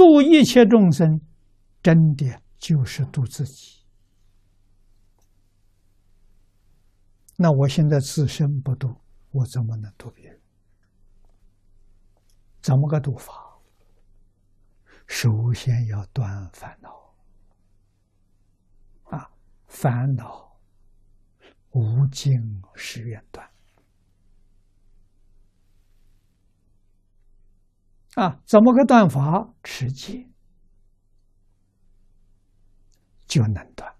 度一切众生，真的就是度自己。那我现在自身不度，我怎么能度别人？怎么个度法？首先要断烦恼啊！烦恼无尽时愿断啊！怎么个断法？持戒就能断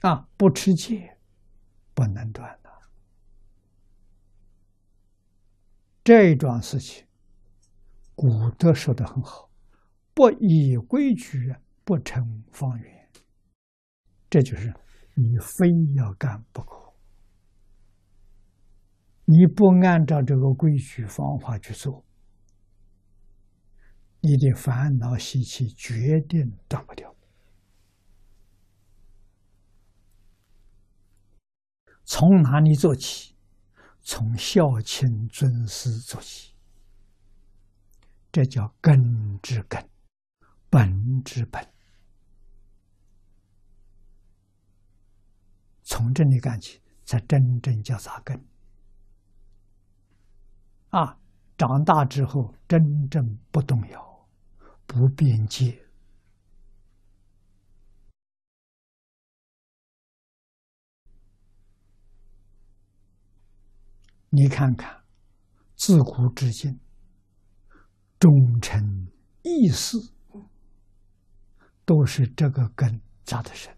啊！不持戒不能断的。这一桩事情，古德说的很好：“不依规矩，不成方圆。”这就是你非要干不可。你不按照这个规矩方法去做，你的烦恼习气决定断不掉。从哪里做起？从孝亲尊师做起，这叫根之根，本之本。从这里干起，才真正叫扎根。啊，长大之后真正不动摇，不变节。你看看，自古至今，忠臣义士都是这个根扎的深，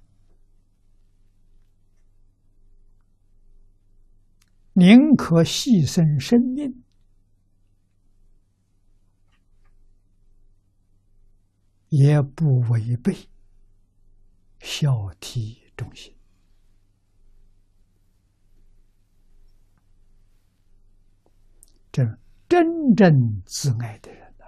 宁可牺牲生命，也不违背孝悌忠信。这真正自爱的人呐，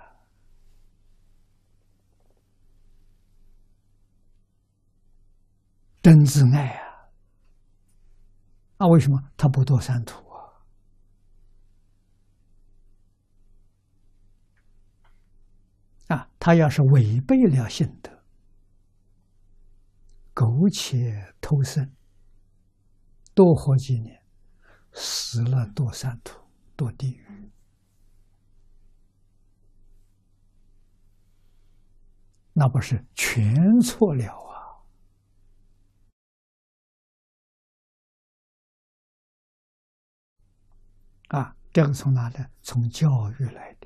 真自爱啊！那，为什么他不堕三途啊？他要是违背了性德，苟且偷生，多活几年，死了堕三途。堕地狱，那不是全错了啊！啊，这个从哪来？从教育来的。